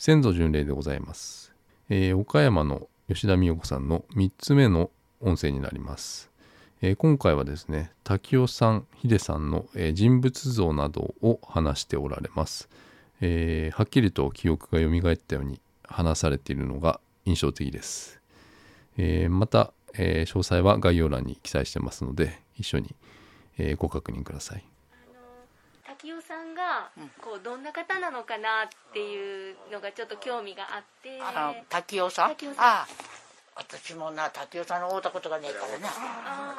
先祖巡礼でございます、えー岡山の吉田美代子さんの3つ目の音声になります、えー今回はですね滝尾さん秀さんの、えー人物像などを話しておられます、えーはっきりと記憶が蘇ったように話されているのが印象的です、えーまた、えー詳細は概要欄に記載してますので一緒に、えーご確認ください。滝尾さんがこうどんな方なのかなっていうのがちょっと興味があってあの滝尾さん尾さんああ私もな滝尾さんの会うたことがねえからな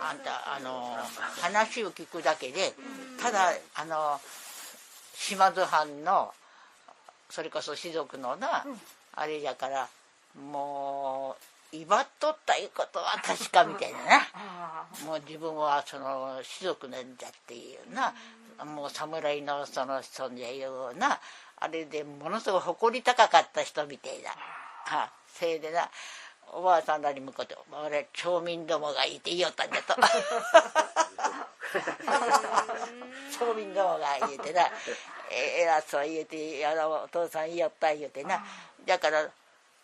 あんたあの話を聞くだけでただあの島津藩のそれこそ士族のな、あれじゃからもう威張っとったいうことは確かみたいななもう自分はその士族なんだっていうな、もう侍のその存在いうようなあれでものすごい誇り高かった人みたいな、はせいでなおばあさんらに向こうて「俺町民どもがいて言いよったんだ」と。町民どもが言うてな「えらそう言うてあのお父さん言いよった」言うてな。だから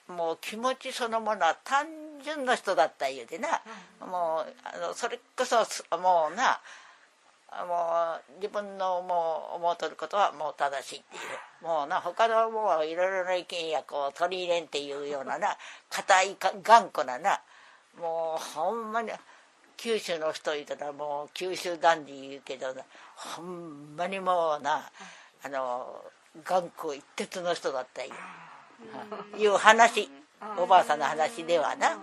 もう気持ちそのものは単純な人だった言うてな。もうあのそれこそすもうなもう自分のもう思うとることはもう正しいっていうもうな他のもういろいろな意見やこう取り入れんっていうようなな固い頑固ななもうほんまに九州の人言うたらもう九州男児言うけどなほんまにもうなあの頑固一徹の人だった、いう話おばあさんの話ではな、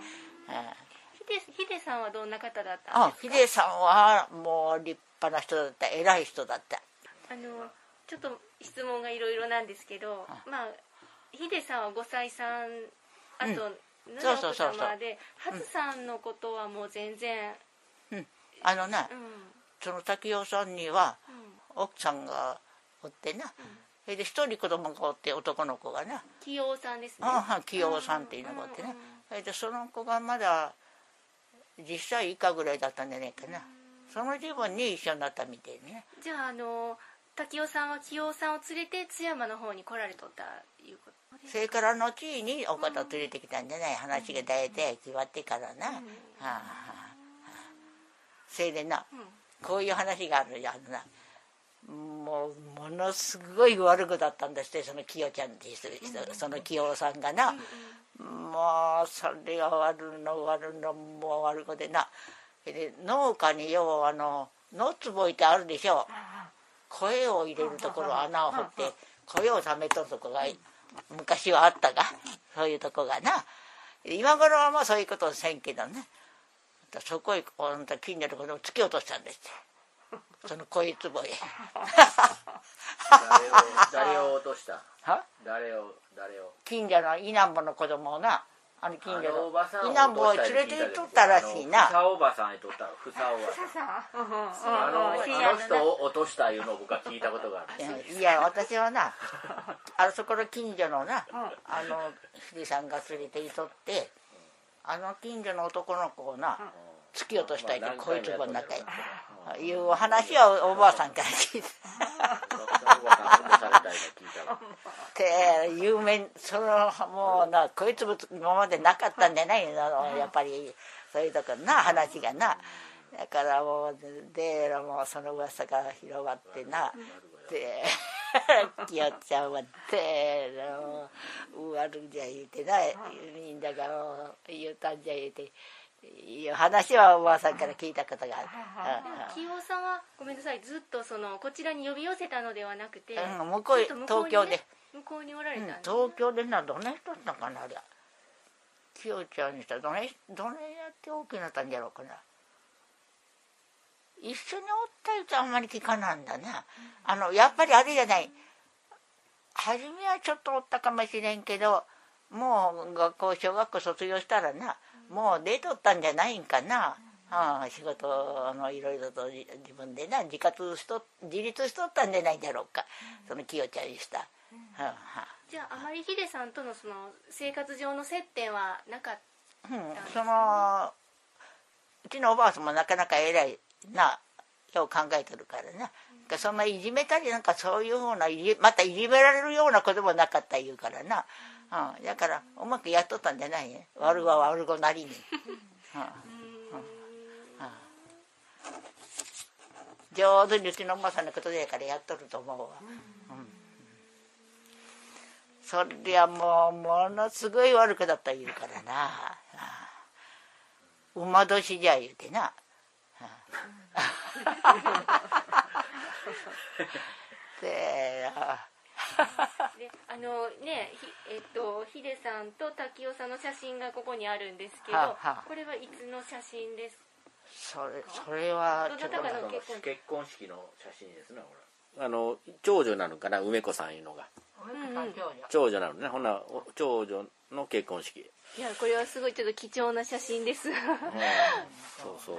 ヒデヒデさんはどんな方だった？んあですか秀さんはもう立派な人だった。偉い人だった。あのちょっと質問がいろいろなんですけどまあヒデさんは5歳さんあと、うん。のそうそうそうそう。奥様でハズさんのことはもう全然あのなうん。その滝尾さんにはうん。奥さんがおってな、それで一人子供がおって男の子がな。清尾さんですね。ああ清尾さんっていうのがおってなそれでその子がまだ10歳以下ぐらいだったんじゃないかな。その時分に一緒になったみたいね。じゃああの滝尾さんは清尾さんを連れて津山の方に来られとったいうことですそれから後にお方連れてきたんじゃない話が大体決まってからな、はあはあそれでな、こういう話があるじゃんな。もうものすごい悪くだったんですってその清ちゃんっていう人その清さんがな、もうそれが悪の悪のもう悪くでなそれで農家にようあの野坪いてあるでしょ。声を入れるところ穴を掘って声をためとるとこが昔はあったがそういうとこがな。今頃はまあそういうことをせんけどね。そこへあんた近所の子供突き落としたんです。よ その声壺へ。誰を誰を落とした？は？誰を誰を？近所の稲んぼの子供をな。あの近所あの稲んぼを連れて行っとったらしいな。ふさおばさんへとったふさおばさんあのあの人を落としたいうのを僕は聞いたことがある。いや私はなあそこの近所のなあの秀さんが連れて行っとってあの近所の男の子をな突き落としたいって。こいつぼの中へいう話はおばあさんから聞いて いの聞いたわて有名そのもうなこいつも今までなかったんじゃないのやっぱりそういうとこな話がな。だからもうでもうその噂が広がってな。で きよちゃんはでもう悪じゃ言うてなみんなが言うたんじゃ言うていう話はおばあさんから聞いたことがある。清尾さんはごめんなさいずっとそのこちらに呼び寄せたのではなくて、うん向こう東京で。向こうにおられたんです、東京でなどね人だったかなあれきよちゃんにしたらどねどねやって大きくなったんじゃろうかな。一緒におったやつあんまり聞かなんだな。あのやっぱりあれじゃない。初めはちょっとおったかもしれんけどもう学校小学校卒業したらなもう出とったんじゃないんかな、うん、仕事あのいろいろと自自分でな自活しと自立しとったんじゃないんだろうか。そのきよちゃんにした。うん。うんじゃああまりヒデさんとのその生活上の接点はなかったうん、そのうちのおばあさんもなかなか偉いなよう考えてるからな、そんないじめたりなんかそういうふうなまたいじめられるようなこともなかった言うからな、うん、だからうまくやっとったんじゃないね。悪は悪子なりに。うん。上手にうちのおばさんのことやからやっとると思うわ、うん、そりゃもうものすごい悪くだった言うからな。馬年じゃ言うてな。で あのねえっとヒデさんと滝尾さんの写真がここにあるんですけど、はあはあ、これはいつの写真ですそれそれはちょっと結婚式の写真ですねあの長女なのかな？梅子さんいうのが、長女なのね。ほな長女の結婚式。いやこれはすごいちょっと貴重な写真です、うん、そうそうそう。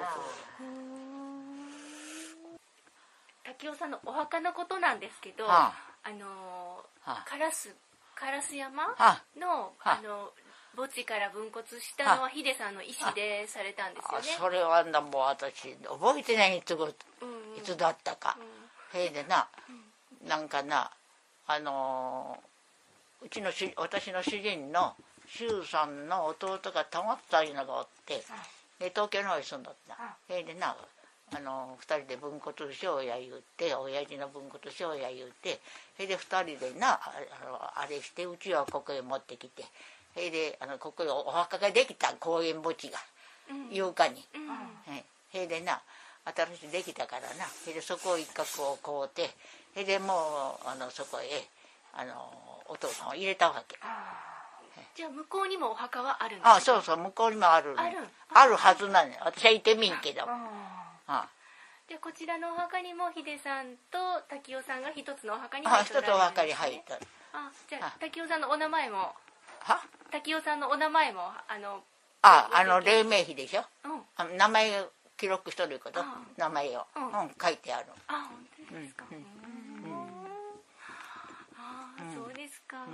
滝尾さんのお墓のことなんですけど、はあ、あの烏烏山のあ。の墓地から分骨したのはヒデさんの意思でされたんですよね。それはなもう私覚えてないいつ,、うんうん、いつだったか、うん、へいでな、うん、なんかなあのー、うちのし私の主人の周さんの弟がたまったいうのがおってで東京の方に住んだった。へい。でなあの2人で分骨しようや言うて親父の分骨しようや言うてそれで2人でなああれしてうちはここへ持ってきてそれであのここにお墓ができた公園墓地が、8日に、それでな新しいできたからなそれでそこを一角を買うてそれでもうあのそこへあのお父さんを入れたわけ。じゃあ向こうにもお墓はあるんですかあそうそう向こうにもある、ね、ある。はずなのよ。私はいてみんけどあ。でこちらのお墓にも秀さんと滝尾さんが一つのお墓に入ってる、ね、あ一つお墓に入ってるあじゃあ滝尾さんのお名前も。は滝尾さんのお名前もあのああの黎明碑でしょ、うん、名前記録しとること？名前を、うん、うん、書いてある。あ本当ですか、うんうんあそうですか、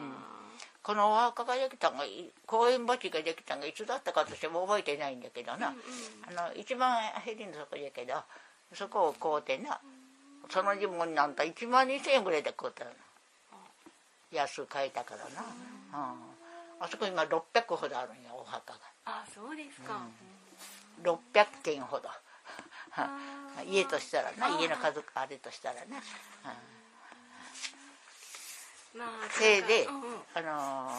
このお墓ができたのが公園墓地ができたのがいつだったかとしても覚えてないんだけどな、うんうん、あの一番ヘリのとこやけどそこを買うてな、その自分なんか1万2000円ぐらいで買うたの。安く買えたからな、うん、あそこ今600ほどあるんやお墓が。あそうですか、うん、600軒ほど。家としたらな家の家族あれとしたらな、うん。まあ、せいで、うん、あの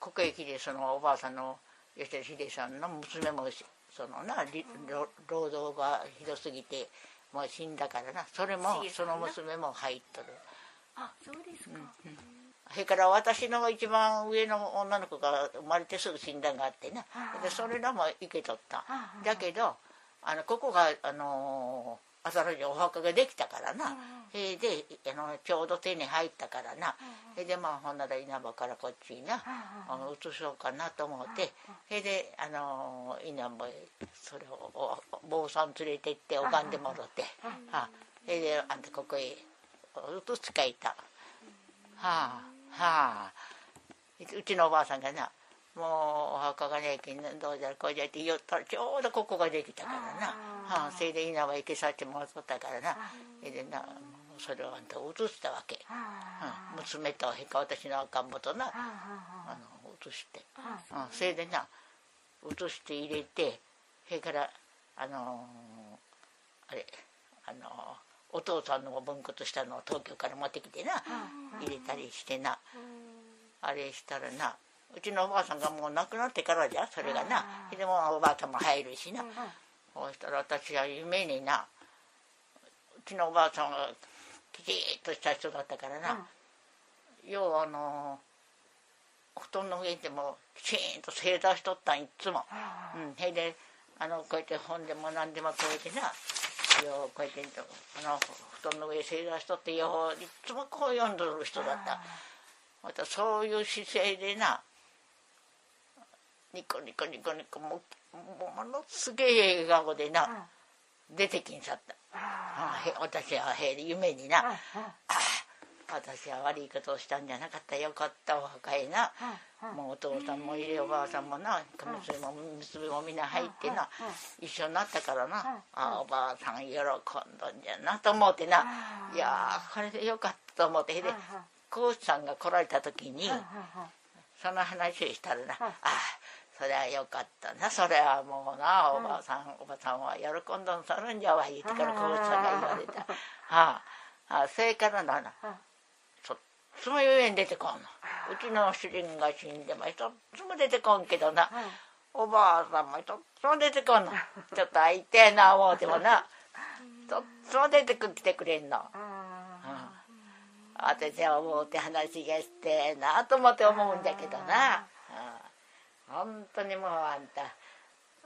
ー、国益でそのおばあさんの吉田秀さんの娘もそのな労働がひどすぎてもう死んだからな。それもその娘も入っとる。あそうですか、うんうん。それから私の一番上の女の子が生まれてすぐ診断があってな。でそれらも行けとった。だけどあのここがあの朝のにお墓ができたからな。それであのちょうど手に入ったからな。それでまあほんなら稲葉からこっちにな移そうかなと思ってそれであの稲葉へそれを坊さん連れて行って拝んでもろってそれであんたここへ移すかいた。はあはあ。うちのおばあさんがなもうお墓がねえどうじゃこうじゃって言ったらちょうどここができたからな。はあ、それで稲葉行けさせてもらったからな。それでなそれをあんた移したわけ、うん、娘とへか私の赤ん坊となあの移して、うん、それでな移して入れてそれからあのー、あれあのーお父さんの分骨したのを東京から持ってきてな入れたりしてな。あれしたらなうちのおばあさんがもう亡くなってからじゃそれがな。でもおばあさんも入るしな。そうしたら私は夢になうちのおばあさんはきちっとした人だったからな。要はあの布団の上でもきちんと正座しとったんいつも。うん、それであのこうやって本でも何でもこうやってな。よこうやってあの布団の上正座しとってよいつもこう読んどる人だった。またそういう姿勢でなニコニコニコニコもものすげえ笑顔でな、出てきんさった、あ私は夢にな、あ私は悪いことをしたんじゃなかった。よかったお墓へな、もうお父さんもいれおばあさんもな娘も娘もみんな入ってな、一緒になったからな、あおばあさん喜んどんじゃなと思ってな、いやこれでよかったと思って。でコーチさんが来られた時に、その話をしたらな、ああそれはよかったな。それはもうなおばあさん、おばさんは喜んどんさるんじゃわ言ってからコーチさんが言われた。は ああそれからなそっつもゆえに出てこんの。うちの主人が死んでも一つも出てこんけどな。おばあさんも一つも出てこんの。ちょっと会いてえな思うてもな。一つも出てきてくれんの。私は思うて話がしてなと思って思うんだけどな、うん、本当にもうあんた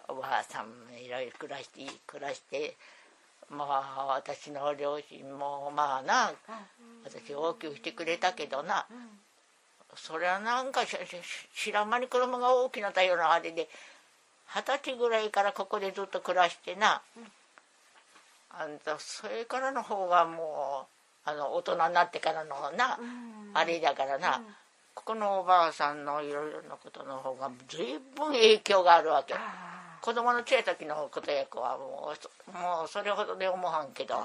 おばあさんもいろいろ暮らして暮らしてまあ私の両親もまあな私大きくしてくれたけどな。それはなんか知らん間に子供が大きなったようなあれで二十歳ぐらいからここでずっと暮らしてな。あんたそれからの方がもうあの大人になってからのなあれだからなここのおばあさんのいろいろなことの方が随分影響があるわけ。子供の小さい時のことや子はもうもうそれほどで思わんけど、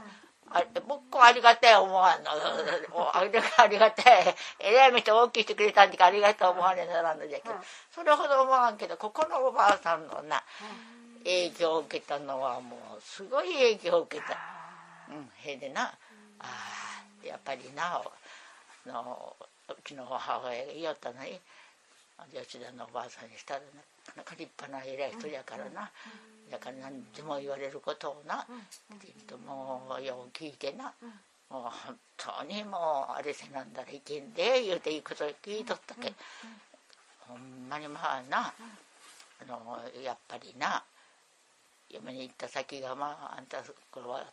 あ僕はありがたい思わんの。ありがたい偉い人大きいしてくれたんでありがたい思わねならんのじゃけど、それほど思わんけどここのおばあさんのな影響を受けたのはもうすごい影響を受けた。うん、へでな。あやっぱりなのうちの母親が言いよったのに吉田のおばあさんにしたらななか立派な偉い人やからな、だから何でも言われることをな、きっともうよう聞いてな、もう本当にもうあれせなんだらいけんで言うていいこと聞いとったけ、ほんまにまあな、あのやっぱりな嫁に行った先がまああんたこれは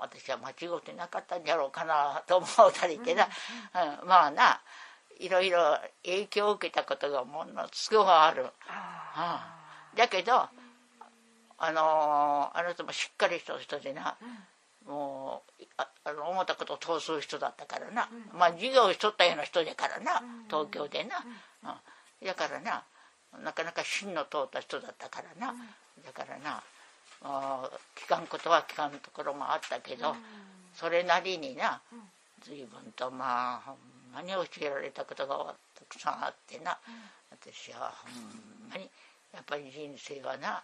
私は間違ってなかったんじゃろうかなと思うたりけな、うん、まあないろいろ影響を受けたことがものすごくある。あだけどあのあの人もしっかりした人でな、もうああの思ったことを通す人だったからな、まあ授業をしとったような人だからな、東京でな、うん、だからななかなか芯の通った人だったからな、だからな聞かんことは聞かんところもあったけど、それなりにな随分とまあまに教えられたことがたくさんあってな、私はほんまにやっぱり人生はな、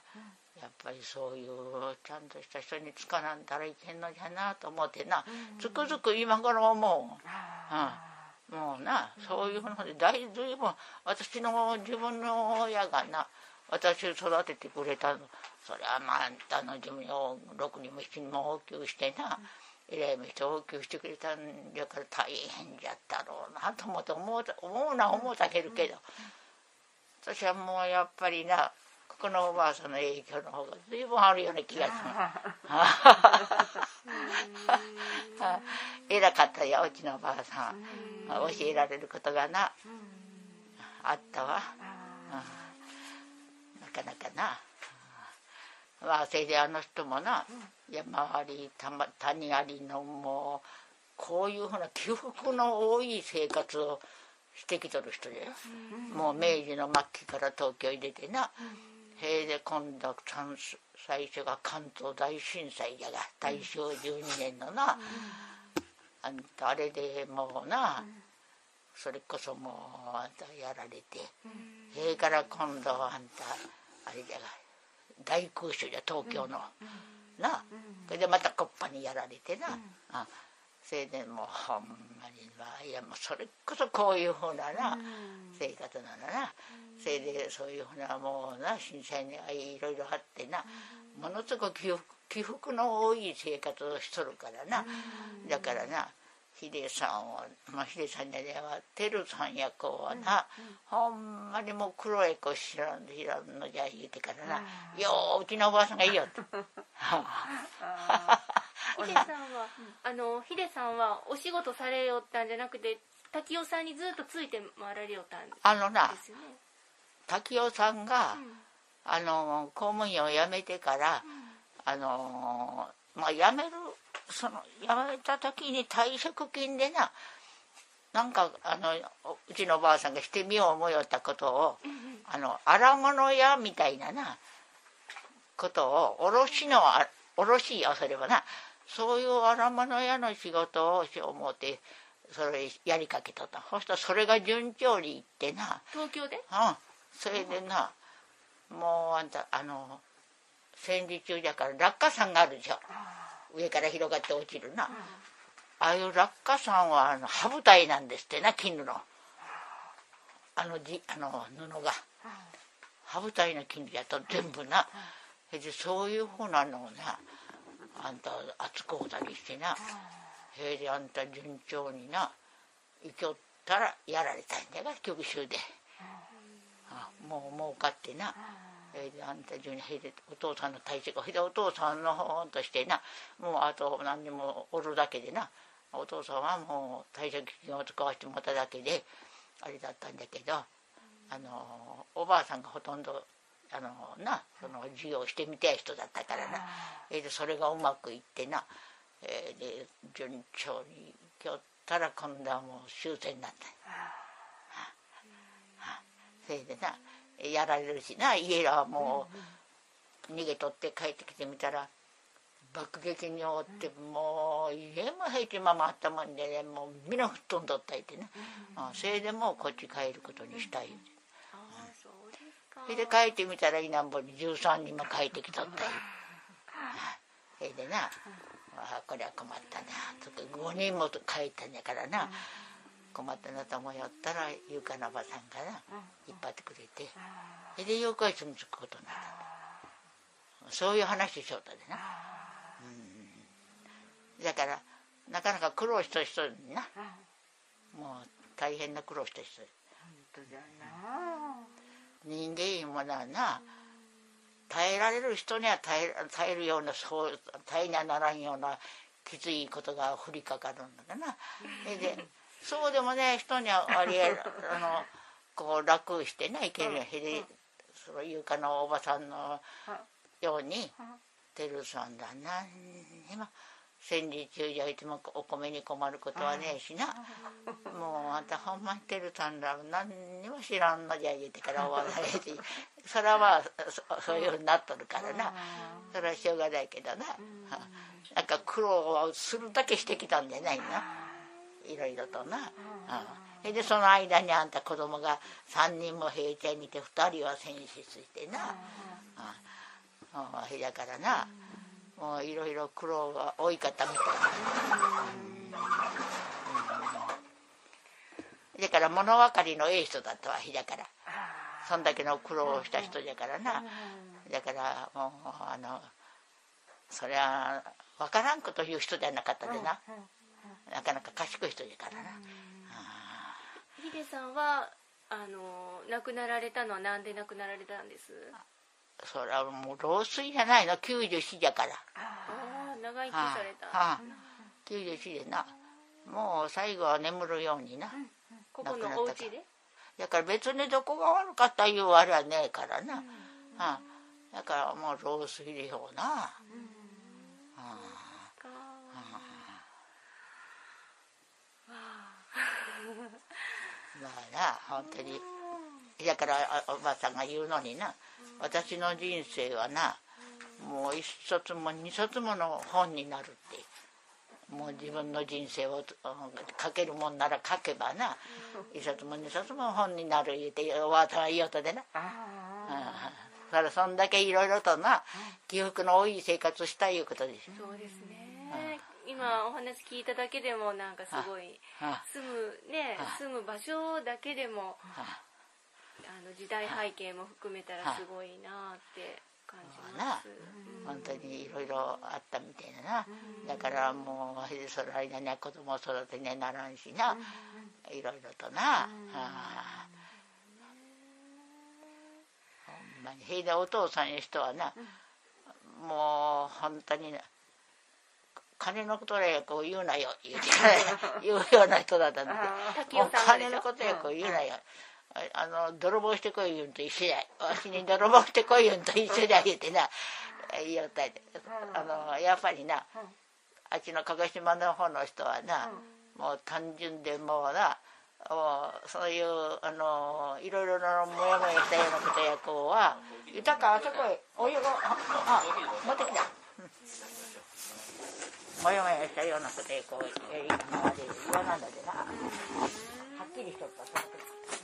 やっぱりそういうちゃんとした人につかなんだらいけんのじゃなと思ってな、つくづく今頃思う、うん、もうなそういうので大随分私の自分の親がな私を育ててくれたの。それはまああんたの寿命を6人も7人も大きくしてな、偉い人を大きくしてくれたんじゃから大変じゃったろうなと思って思う思うな思うたけるけど。私はもうやっぱりなここのおばあさんの影響の方が随分あるような気がす。る偉かったようちのおばあさん。教えられることがなあったわなかなかな。であの人もな、山あり谷ありのもうこういうふうな起伏の多い生活をしてきとる人で、もう明治の末期から東京に出てな、へで今度最初が関東大震災じゃが大正12年のな、あんたあれでもうな、それこそもうあんたやられて、へえから今度あんたあれじゃが大空襲じゃ東京の、なそれでまたコッパにやられてな、あそれでもうほんまにまあ。いやもうそれこそこういうふうなな、生活なのな、それでそういうふうなもうな震災にいろいろあってな、ものすごく起伏の多い生活をしとるからな、だからなヒデさんは、まあ、ヒデさんじゃねえわテルさんや子はな、ほんまにもう黒い子知らん知らんのじゃ言うてからな「よううちのおばあさんがいいよ」って。ヒデさんはあのヒデさんはお仕事されよったんじゃなくて滝尾さんにずっとついて回られよったんですあのな滝尾さんが、うん、あの公務員を辞めてから、うん、あのまあ辞めるその辞めた時に退職金でななんかあのうちのおばあさんがしてみよう思いよったことを、あの荒物屋みたいななことを卸の卸やそれはなそういう荒物屋の仕事をしよう思ってそれやりかけとった。そしたらそれが順調にいってな。東京で？うん。それでなもうあんたあの戦時中じゃから落下傘があるでしょ。上から広がって落ちるな、ああいう落下傘はあの羽舞台なんですってな絹の。あのじあの布が。羽舞台の絹やと全部な。それでそういうふうなのをなあんた扱うたりしてな。それであんた順調にな生きよったらやられたんだが極州で、あもう儲かってな、それであんた順にお父さんの体調がお父さんの方としてなもうあと何にもおるだけでなお父さんはもう退職金を使わせてもらっただけであれだったんだけどあのおばあさんがほとんどあのなその授業してみたい人だったからな。えでそれがうまくいってな、えー、で順調にきょったら今度はもう終戦になった。それでなやられるしな。家らはもう逃げとって帰ってきてみたら爆撃におってもう家も平気ままあったもんでねもう皆吹っ飛んどったいてね、うん、それでもうこっち帰ることにしたい、うん、それで帰ってみたら稲穂に13人も帰ってきとった。いそれでな、あこれは困ったな。とか5人も帰ったんやからな、困ったなと思いよったらゆかなばさんがな。引っ張ってくれて。それで妖怪住み着くことになった。そういう話しよったでな。だからなかなか苦労した人にな、もう大変な苦労した人。人間もなな耐えられる人には耐え耐えるようなそう耐えにはならんようなきついことが降りかかるんだな。でそうでもね人にはありえあのこう楽してねいけるへでそういうかのおばさんのように照さんだ何にも。戦時中じゃいつもお米に困ることはねえしな。もうあんたほんまにてるさんら何にも知らんのじゃ言うてから終わられし それはまあそういうふうになっとるからな。それはしょうがないけどな。なんか苦労をするだけしてきたんじゃないないろいろとな。それでその間にあんた子供が3人も平地にいて2人は戦死してな。ああ。だからな。もういろいろ苦労が多い方みたいな、うん、だから物分かりのええ人だったわ日だから。そんだけの苦労をした人じゃからな。だからもうあのそりゃ分からんこと言う人じゃなかったでななかなか賢い人じゃからな。ヒデさんはあの亡くなられたのは何で亡くなられたんです？それはもう老衰じゃないの。94じゃから。ああ長生きされた、はあ、94でな。もう最後は眠るようにな、うん、ここのお家で？だから別にどこが悪かったいうあれはねえからな、うん、はあ、だからもう老衰でしょうな、うん。はあまあな本当に。だからおばさんが言うのにな私の人生はなもう一冊も二冊もの本になるって。もう自分の人生を書けるもんなら書けばな一冊も二冊も本になる言うておばあさんは言おうとでな。それそんだけいろいろとな記憶の多い生活したいうことですそうですね、今お話聞いただけでもなんかすごい住むね住む場所だけでもあの時代背景も含めたらすごいなって感じます、うん、本当にいろいろあったみたいなな、うん、だからもうその間には子供を育てにならんしな、いろいろとな、うん。あほんまに。へいでお父さんいう人はな、もう本当に金のことやこう言うなよ言う言うような人だったんで金のことやこう言うなよ、あの泥棒してこい言うんと一緒やわしに泥棒してこい言うんと一緒だ言うてな言おったであのやっぱりなあっちの鹿児島の方の人はなもう単純でもうなそういうあのいろいろなモヤモヤしたようなことやこうは豊かあそこへお湯をああ持ってきた。もやもやしたようなことでこうやり今まで言わなんだでなはっきりしとった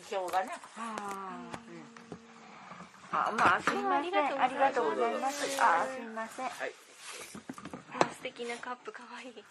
そのがね。あ、まあ、すみません。ありがとうございます。あ、すみません。はい。素敵なカップかわいい。